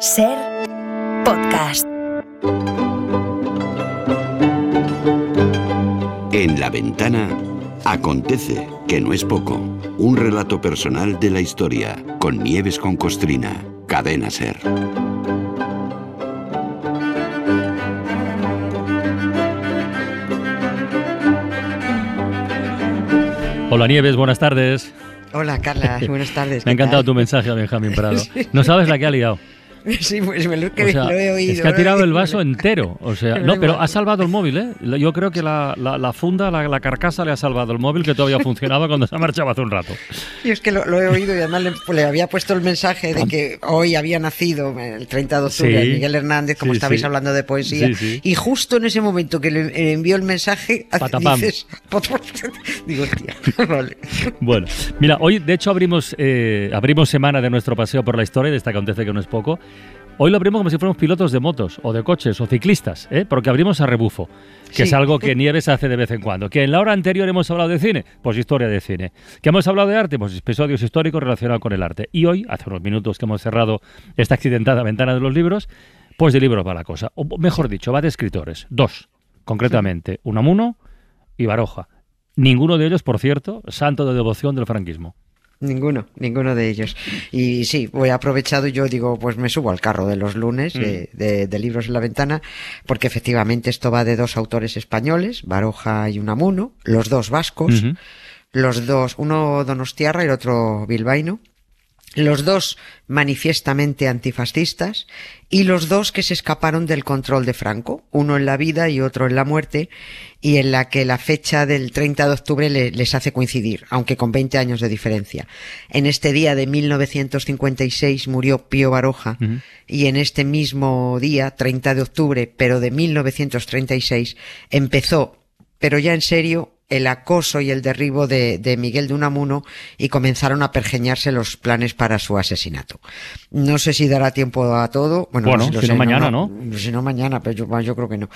Ser podcast. En la ventana acontece, que no es poco, un relato personal de la historia con Nieves con Costrina, cadena Ser. Hola Nieves, buenas tardes. Hola Carla, buenas tardes. Me ha encantado tu mensaje a Benjamín Prado. No sabes la que ha liado. Sí, pues me lo, que O sea, lo he oído. es que ha he tirado el vaso entero. O sea, no, pero ha salvado el móvil, ¿eh? Yo creo que la, la- la funda, la, la carcasa le ha salvado el móvil que todavía funcionaba cuando se ha marchado hace un rato. Y es que lo, lo he oído y además le, le había puesto el mensaje de que hoy había nacido el 30 de octubre Sí. Miguel Hernández, como Sí, estabais sí. hablando de poesía. Sí, sí. Y justo en ese momento que le, envió el mensaje, Patapam. dices. Digo, hostia, vale. Bueno, mira, hoy de hecho abrimos, eh, abrimos semana de nuestro paseo por la historia, de esta acontece que no es poco. Hoy lo abrimos como si fuéramos pilotos de motos o de coches o ciclistas, ¿eh? porque abrimos a rebufo, que Sí. es algo que Nieves hace de vez en cuando. Que en la hora anterior hemos hablado de cine, pues historia de cine. Que hemos hablado de arte, pues episodios históricos relacionados con el arte. Y hoy, hace unos minutos que hemos cerrado esta accidentada ventana de los libros, pues de libros va la cosa. O mejor dicho, va de escritores. Dos, concretamente, Unamuno y Baroja. Ninguno de ellos, por cierto, santo de devoción del franquismo. Ninguno, ninguno de ellos. Y sí, voy aprovechado y yo digo, pues me subo al carro de los lunes de, de- de libros en la ventana, porque efectivamente esto va de dos autores españoles, Baroja y Unamuno, los dos vascos, los dos, uno donostiarra y el otro bilbaíno, los dos manifiestamente antifascistas y los dos que se escaparon del control de Franco, uno en la vida y otro en la muerte, y en la que la fecha del 30 de octubre le- les hace coincidir, aunque con 20 años de diferencia. En este día de 1956 murió Pío Baroja y en este mismo día, 30 de octubre, pero de 1936, empezó, pero ya en serio, el acoso y el derribo de, de Miguel de Unamuno y comenzaron a pergeñarse los planes para su asesinato. No sé si dará tiempo a todo. Bueno, Bueno, sé, si no sé, mañana, ¿no? Si no mañana, pero yo, yo creo que no.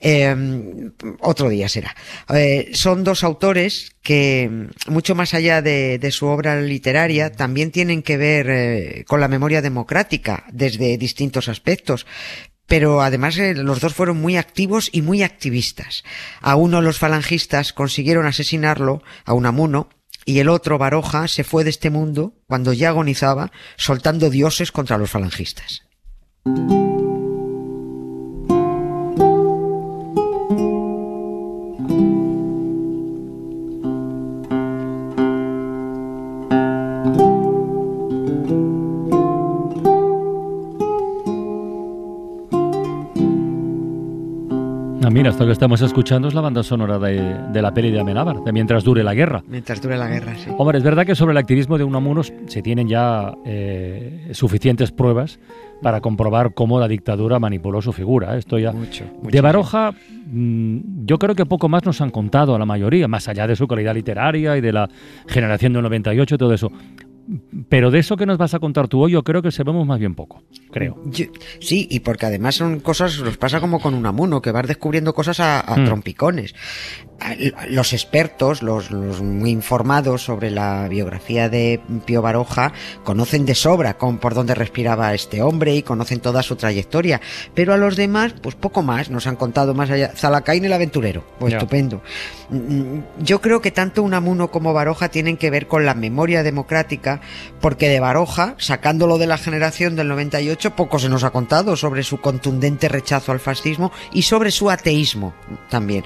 Eh, otro día será. Eh, son dos autores que, mucho más allá de, de su obra literaria, también tienen que ver eh, con la memoria democrática desde distintos aspectos. Pero además eh, los dos fueron muy activos y muy activistas. A uno los falangistas consiguieron asesinarlo, a Unamuno, y el otro, Baroja, se fue de este mundo cuando ya agonizaba, soltando dioses contra los falangistas. Ah, mira, esto que estamos escuchando es la banda sonora de, de la peli de Amenábar, de Mientras dure la guerra. Mientras dure la guerra, sí. Hombre, es verdad que sobre el activismo de Unamuno se tienen ya eh, suficientes pruebas para comprobar cómo la dictadura manipuló su figura. ¿eh? Esto ya. Mucho, mucho, de Baroja, mm, yo creo que poco más nos han contado a la mayoría, más allá de su calidad literaria y de la generación del 98 y todo eso. Pero de eso que nos vas a contar tú hoy, yo creo que sabemos más bien poco, creo. Yo- sí, y porque además son cosas, nos pasa como con Unamuno, que vas descubriendo cosas a, a Mm. trompicones. Los expertos, los, los muy informados sobre la biografía de Pío Baroja, conocen de sobra con, por dónde respiraba este hombre y conocen toda su trayectoria. Pero a los demás, pues poco más, nos han contado más allá. Zalacaín el aventurero, pues estupendo. Mm, Yo creo que tanto Unamuno como Baroja tienen que ver con la memoria democrática, porque de Baroja, sacándolo de la generación del 98, poco se nos ha contado sobre su contundente rechazo al fascismo y sobre su ateísmo también.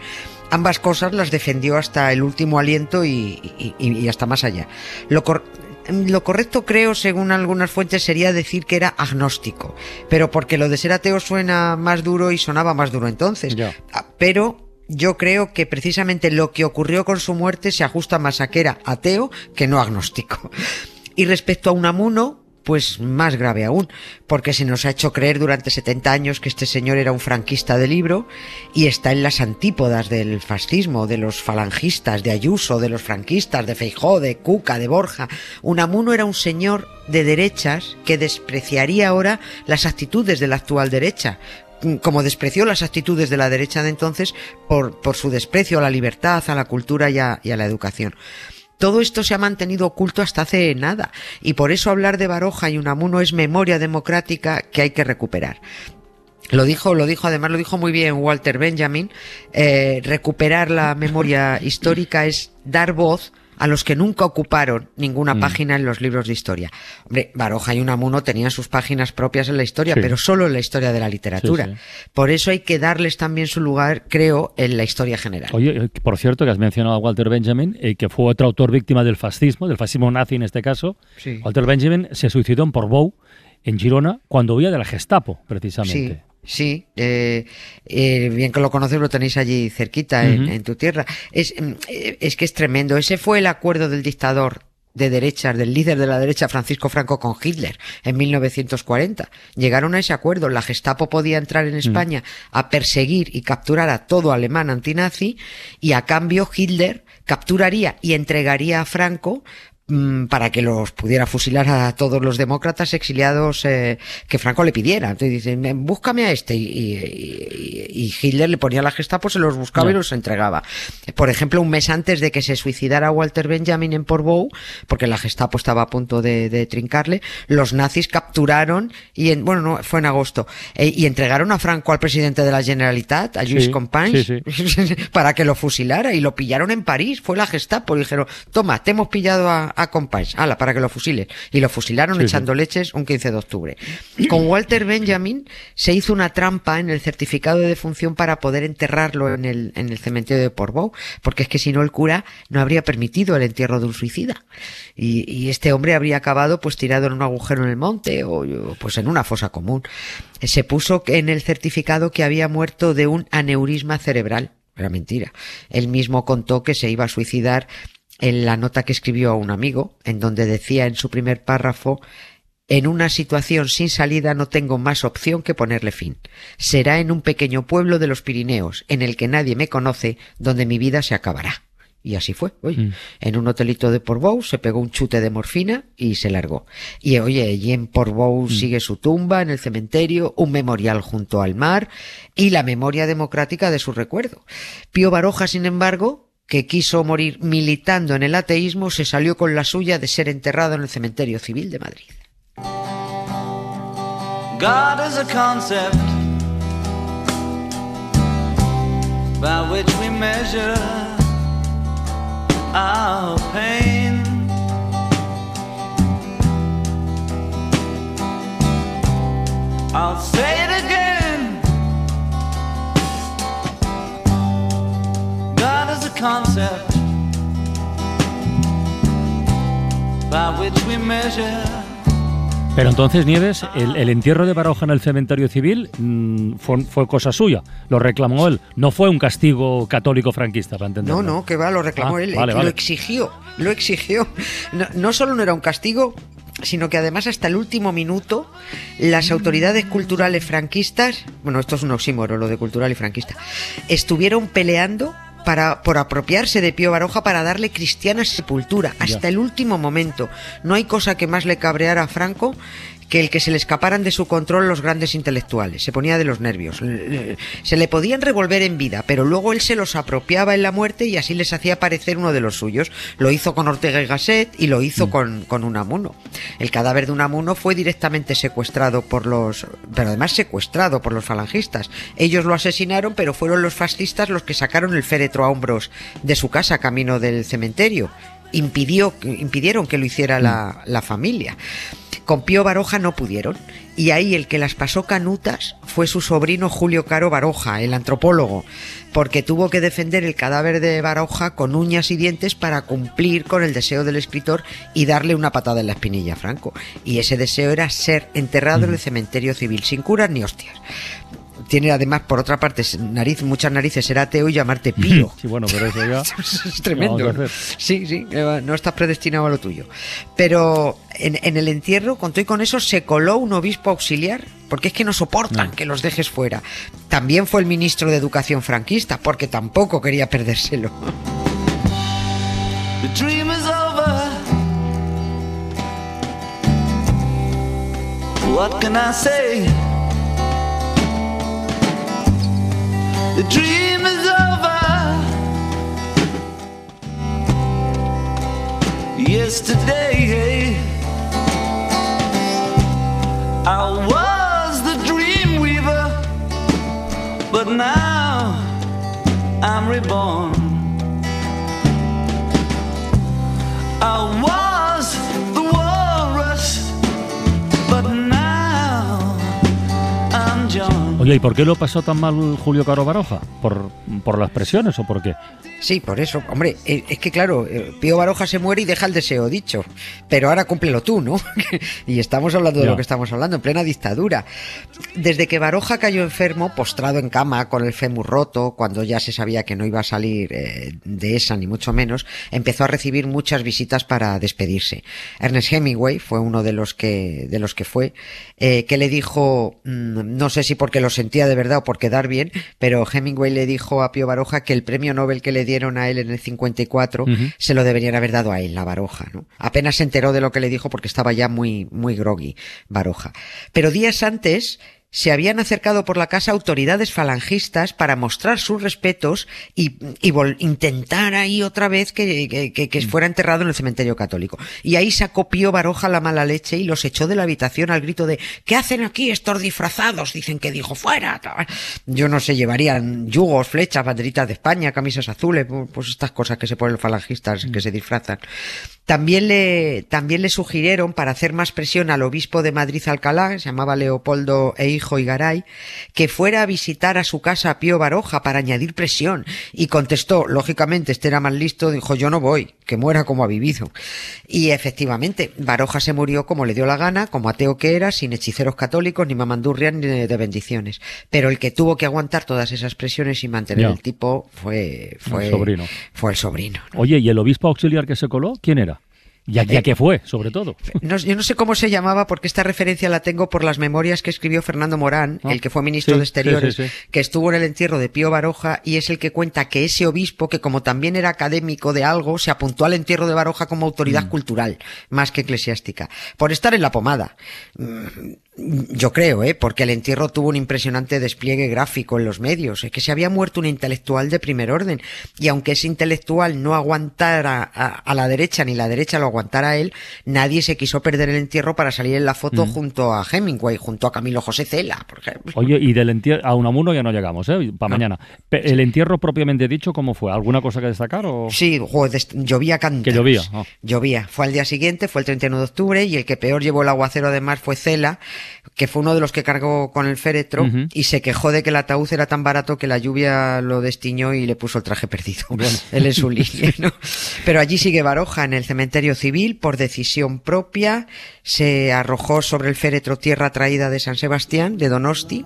Ambas cosas las defendió hasta el último aliento y, y- y- y hasta más allá. Lo, cor- lo correcto creo, según algunas fuentes, sería decir que era agnóstico, pero porque lo de ser ateo suena más duro y sonaba más duro entonces. Ah, Pero yo creo que precisamente lo que ocurrió con su muerte se ajusta más a que era ateo que no agnóstico. Y respecto a Unamuno, pues más grave aún, porque se nos ha hecho creer durante 70 años que este señor era un franquista de libro y está en las antípodas del fascismo, de los falangistas, de Ayuso, de los franquistas, de Feijó, de Cuca, de Borja. Unamuno era un señor de derechas que despreciaría ahora las actitudes de la actual derecha, como despreció las actitudes de la derecha de entonces por, su desprecio a la libertad, a la cultura y a la educación. Todo esto se ha mantenido oculto hasta hace nada. Y por eso hablar de Baroja y Unamuno es memoria democrática que hay que recuperar. Lo dijo, lo dijo, además lo dijo muy bien Walter Benjamin. Eh, recuperar la memoria histórica es dar voz a los que nunca ocuparon ninguna Mm. página en los libros de historia. Hombre, Baroja y Unamuno tenían sus páginas propias en la historia, Sí. pero solo en la historia de la literatura. Sí, sí. Por eso hay que darles también su lugar, creo, en la historia general. Oye, eh, por cierto, que has mencionado a Walter Benjamin, eh, que fue otro autor víctima del fascismo, del fascismo nazi en este caso. Sí. Walter Benjamin se suicidó en Portbou, en Girona, cuando huía de la Gestapo, Sí, precisamente. Sí. eh, eh, bien que lo conoces, lo tenéis allí cerquita, en, en tu tierra. Es, mm, eh, es que es tremendo. Ese fue el acuerdo del dictador de derechas, del líder de la derecha Francisco Franco con Hitler en 1940. Llegaron a ese acuerdo. La Gestapo podía entrar en España a perseguir y capturar a todo alemán antinazi y a cambio Hitler capturaría y entregaría a Franco para que los pudiera fusilar a todos los demócratas exiliados eh, que Franco le pidiera. Entonces dicen, "Ven, búscame a este. Y, y- y Hitler le ponía la Gestapo, se los buscaba y los entregaba. Por ejemplo, un mes antes de que se suicidara Walter Benjamin en Portbou, porque la Gestapo estaba a punto de, de trincarle, los nazis capturaron y en, bueno, no, fue en agosto, eh, y entregaron a Franco al presidente de la Generalitat, a Luis Sí, Companys, sí, para que lo fusilara y lo pillaron en París. Fue la Gestapo y dijeron, toma, te hemos pillado a, a ala, para que lo fusiles. Y lo fusilaron Sí, echando leches un 15 de octubre. Con Walter Benjamin se hizo una trampa en el certificado de defunción para poder enterrarlo en el, en el cementerio de Portbou, porque es que si no el cura no habría permitido el entierro de un suicida. Y, y este hombre habría acabado pues tirado en un agujero en el monte o o, pues en una fosa común. Se puso en el certificado que había muerto de un aneurisma cerebral. Era mentira. Él mismo contó que se iba a suicidar en la nota que escribió a un amigo, en donde decía en su primer párrafo en una situación sin salida no tengo más opción que ponerle fin. Será en un pequeño pueblo de los Pirineos, en el que nadie me conoce, donde mi vida se acabará. Y así fue. Oye, Mm. en un hotelito de Portbou se pegó un chute de morfina y se largó. Y oye, y en Portbou sigue su tumba en el cementerio, un memorial junto al mar y la memoria democrática de su recuerdo. Pío Baroja, sin embargo, que quiso morir militando en el ateísmo, se salió con la suya de ser enterrado en el cementerio civil de Madrid. Concept by which we measure. Pero entonces, Nieves, el, el entierro de Baroja en el cementerio civil mm, fue, fue cosa suya, lo reclamó él, no fue un castigo católico franquista, para entenderlo. No, no, que va, lo reclamó Ah, él, vale, lo exigió, lo exigió. No, no solo no era un castigo, sino que además hasta el último minuto las autoridades culturales franquistas, bueno, esto es un oxímoro, lo de cultural y franquista, estuvieron peleando para, por apropiarse de Pío Baroja para darle cristiana sepultura hasta Ya. el último momento. No hay cosa que más le cabreara a Franco que el que se le escaparan de su control los grandes intelectuales. Se ponía de los nervios. Se le podían revolver en vida, pero luego él se los apropiaba en la muerte y así les hacía parecer uno de los suyos. Lo hizo con Ortega y Gasset y lo hizo con, con Unamuno. El cadáver de Unamuno fue directamente secuestrado por los... pero además secuestrado por los falangistas. Ellos lo asesinaron, pero fueron los fascistas los que sacaron el féretro a hombros de su casa camino del cementerio. Impidió, impidieron que lo hiciera la, la familia. Con Pío Baroja no pudieron. Y ahí el que las pasó canutas fue su sobrino Julio Caro Baroja, el antropólogo, porque tuvo que defender el cadáver de Baroja con uñas y dientes para cumplir con el deseo del escritor y darle una patada en la espinilla a Franco. Y ese deseo era ser enterrado en el cementerio civil, sin curas ni hostias. Tiene además, por otra parte, nariz, muchas narices, ser ateo y llamarte Pío. Sí, bueno, pero eso ya... es tremendo. Sí, sí, Eva, no estás predestinado a lo tuyo. Pero en, en el entierro, con todo y con eso, se coló un obispo auxiliar, porque es que no soportan No. que los dejes fuera. También fue el ministro de Educación franquista, porque tampoco quería perdérselo. The dream is over. What can I say? The dream is over. yesterday. I'm reborn. I Oye, ¿y por qué lo pasó tan mal Julio Caro Baroja? ¿Por, por las presiones o por qué? Sí, por eso, hombre, eh, es que claro, eh, Pío Baroja se muere y deja el deseo dicho, pero ahora cúmplelo tú, ¿no? y estamos hablando de Ya. lo que estamos hablando, en plena dictadura. Desde que Baroja cayó enfermo, postrado en cama, con el fémur roto, cuando ya se sabía que no iba a salir eh, de esa, ni mucho menos, empezó a recibir muchas visitas para despedirse. Ernest Hemingway fue uno de los que, de los que fue, eh, que le dijo, mm, no sé si porque lo sentía de verdad o por quedar bien, pero Hemingway le dijo a Pío Baroja que el premio Nobel que le dieron a él en el 54 Ujú. se lo deberían haber dado a él, la Baroja, ¿no? Apenas se enteró de lo que le dijo porque estaba ya muy, muy groggy, Baroja. Pero días antes se habían acercado por la casa autoridades falangistas para mostrar sus respetos y, intentar ahí otra vez que, que- que- que fuera enterrado en el cementerio católico. Y ahí sacó Pío Baroja la mala leche y los echó de la habitación al grito de ¿qué hacen aquí estos disfrazados? Dicen que dijo fuera. Yo no sé, llevarían yugos, flechas, banderitas de España, camisas azules, pu- pues estas cosas que se ponen los falangistas que se disfrazan. También le, también le sugirieron, para hacer más presión al obispo de Madrid Alcalá, que se llamaba Leopoldo e hijo Igaray, que fuera a visitar a su casa a Pío Baroja para añadir presión. Y contestó, lógicamente, este era más listo, dijo, yo no voy, que muera como ha vivido. Y efectivamente, Baroja se murió como le dio la gana, como ateo que era, sin hechiceros católicos, ni mamandurrias, ni de, bendiciones. Pero el que tuvo que aguantar todas esas presiones y mantener Ya. el tipo fue, fue, El sobrino. fue el sobrino. Oye, ¿y el obispo auxiliar que se coló? ¿Quién era? ¿Y a, qué fue, sobre todo? No, yo no sé cómo se llamaba porque esta referencia la tengo por las memorias que escribió Fernando Morán, Ah, el que fue ministro sí, de Exteriores, sí, sí, que estuvo en el entierro de Pío Baroja y es el que cuenta que ese obispo, que como también era académico de algo, se apuntó al entierro de Baroja como autoridad Mm. cultural, más que eclesiástica, por estar en la pomada. Mm, Yo creo, ¿eh? Porque el entierro tuvo un impresionante despliegue gráfico en los medios. Es que se había muerto un intelectual de primer orden. Y aunque ese intelectual no aguantara a, a la derecha ni la derecha lo aguantara a él, nadie se quiso perder el entierro para salir en la foto Mm. junto a Hemingway, junto a Camilo José Cela, por ejemplo. Oye, y del entierro, a Unamuno ya no llegamos, ¿eh? Para mañana. ¿El entierro propiamente dicho cómo fue? ¿Alguna cosa que destacar o...? Sí, joder, llovía cantidad. Que llovía, ah. Llovía. Fue al día siguiente, fue el 31 de octubre, y el que peor llevó el aguacero además fue Cela, que fue uno de los que cargó con el féretro, y se quejó de que el ataúd era tan barato que la lluvia lo destiñó y le puso el traje perdido. Él en su línea, ¿no? Pero allí sigue Baroja, en el cementerio civil, por decisión propia, se arrojó sobre el féretro tierra traída de San Sebastián, de Donosti,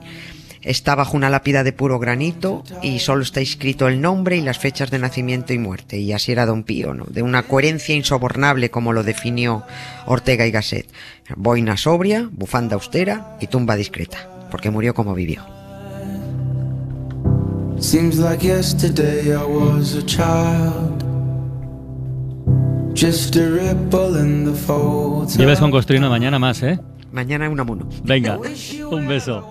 Está bajo una lápida de puro granito y solo está escrito el nombre y las fechas de nacimiento y muerte. Y así era Don Pío, ¿no? De una coherencia insobornable como lo definió Ortega y Gasset. Boina sobria, bufanda austera y tumba discreta. Porque murió como vivió. Seems like yesterday I was a child. Just a ripple in the folds. Lleves con Costrino mañana más, ¿eh? Mañana un amuno. Venga, un beso.